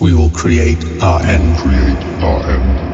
We will create our end. Create our end.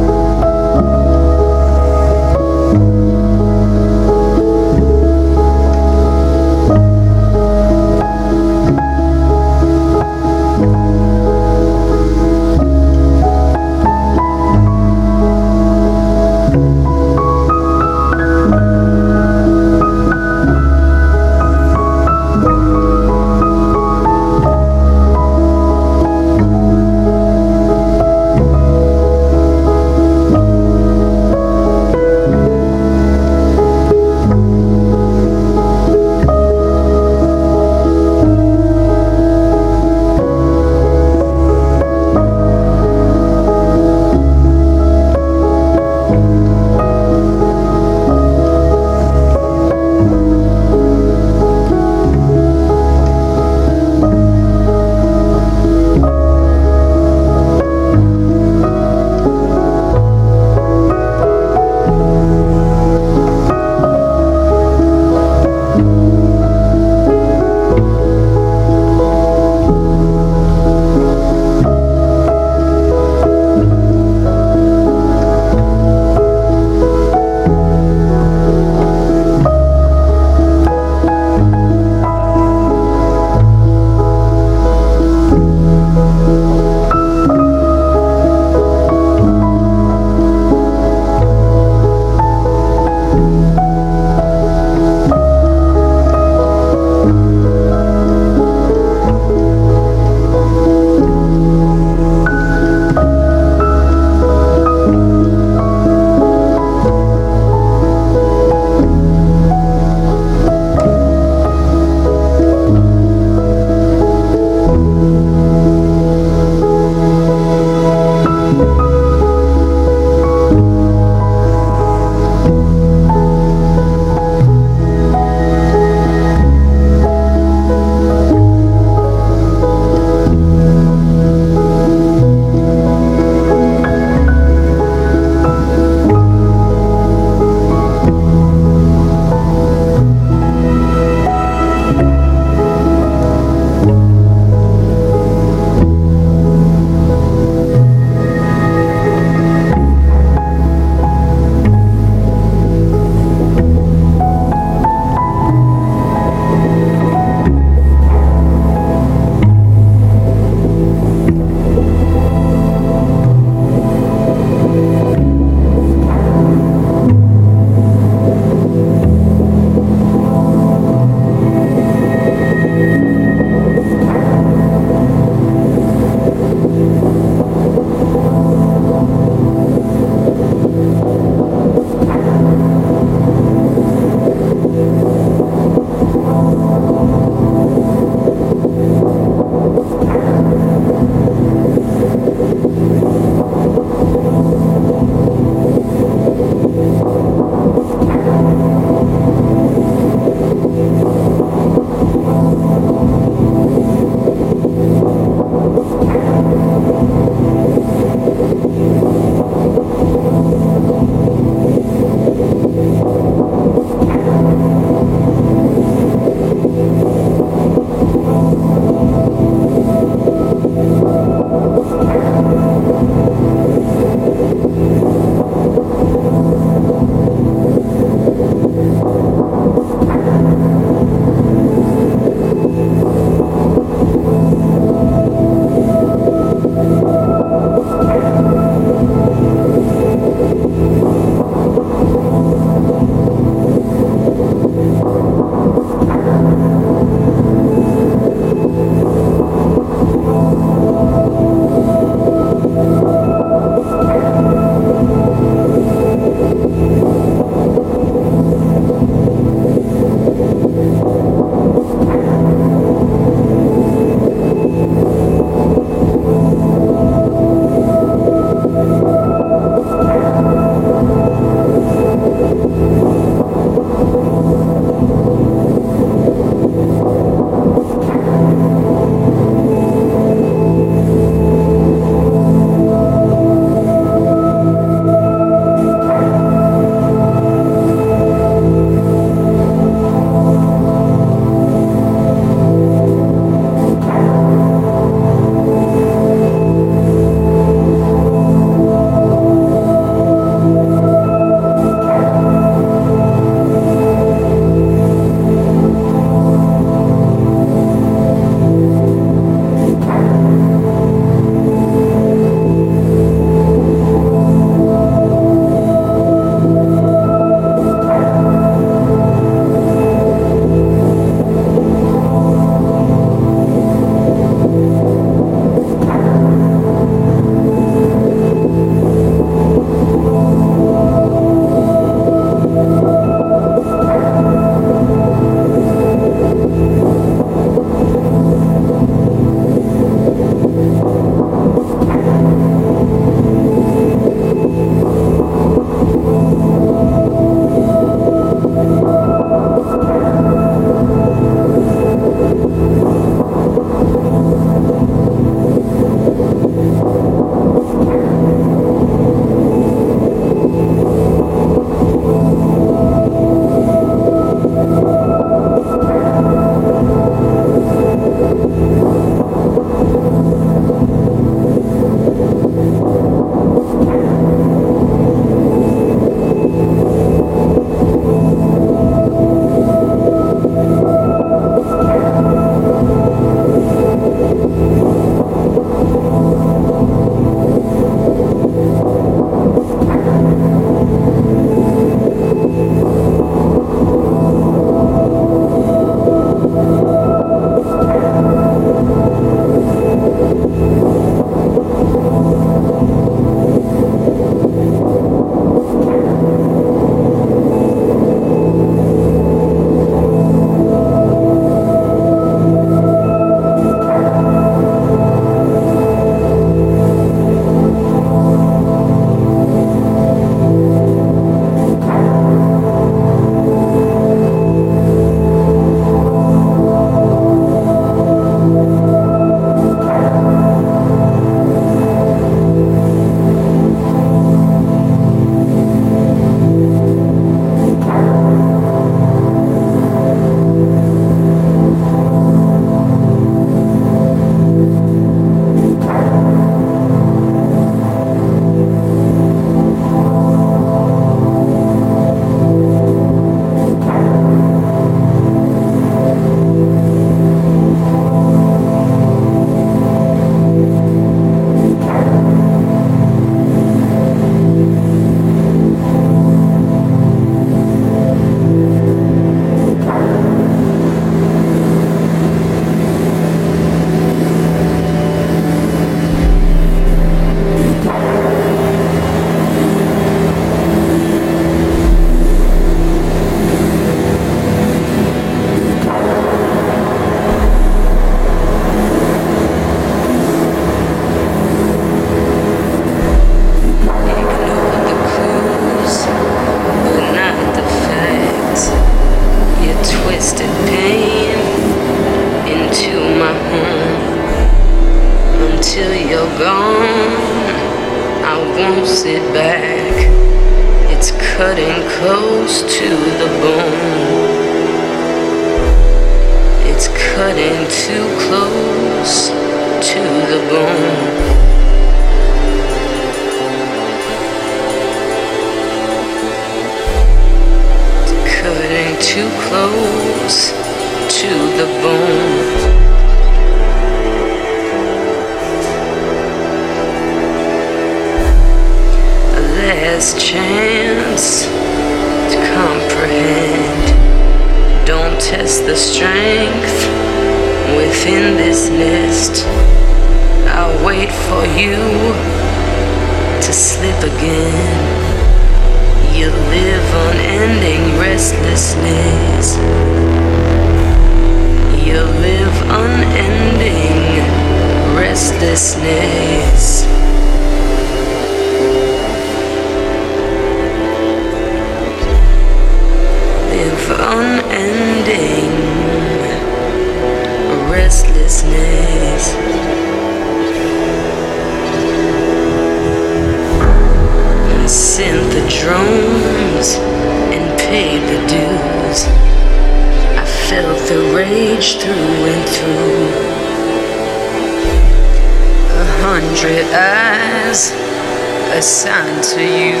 assigned to you.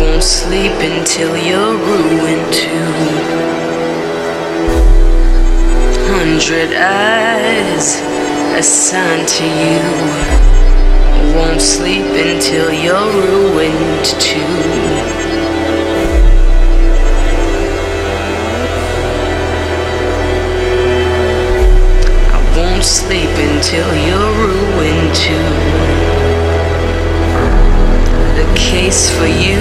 Won't sleep until you're ruined too. Hundred eyes assigned to you. Won't sleep until you're ruined too. I won't sleep until you're ruined. too. place for you.